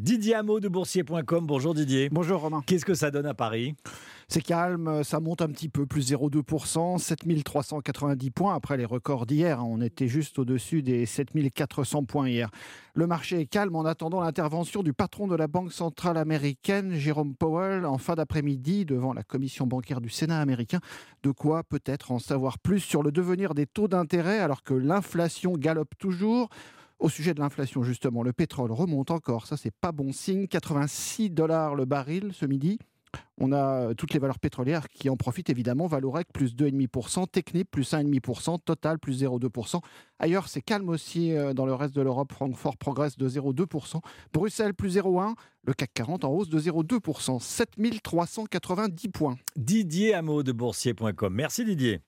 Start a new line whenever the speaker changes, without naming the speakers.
Didier Hameau de boursier.com. Bonjour Didier.
Bonjour Romain.
Qu'est-ce que ça donne à Paris?
C'est calme, ça monte un petit peu, plus 0,2%, 7390 points après les records d'hier. On était juste au-dessus des 7400 points hier. Le marché est calme en attendant l'intervention du patron de la Banque centrale américaine, Jérôme Powell, en fin d'après-midi devant la commission bancaire du Sénat américain. De quoi peut-être en savoir plus sur le devenir des taux d'intérêt alors que l'inflation galope toujours? Au sujet de l'inflation, justement, le pétrole remonte encore. Ça, c'est pas bon signe. 86 dollars le baril ce midi. On a euh, toutes les valeurs pétrolières qui en profitent évidemment. Valorec plus 2,5%, Technip plus 1,5%, Total plus 0,2%. Ailleurs, c'est calme aussi euh, dans le reste de l'Europe. Francfort progresse de 0,2%. Bruxelles plus 0,1%. Le CAC 40 en hausse de 0,2%. 7390 points.
Didier Hameau de boursier.com. Merci Didier.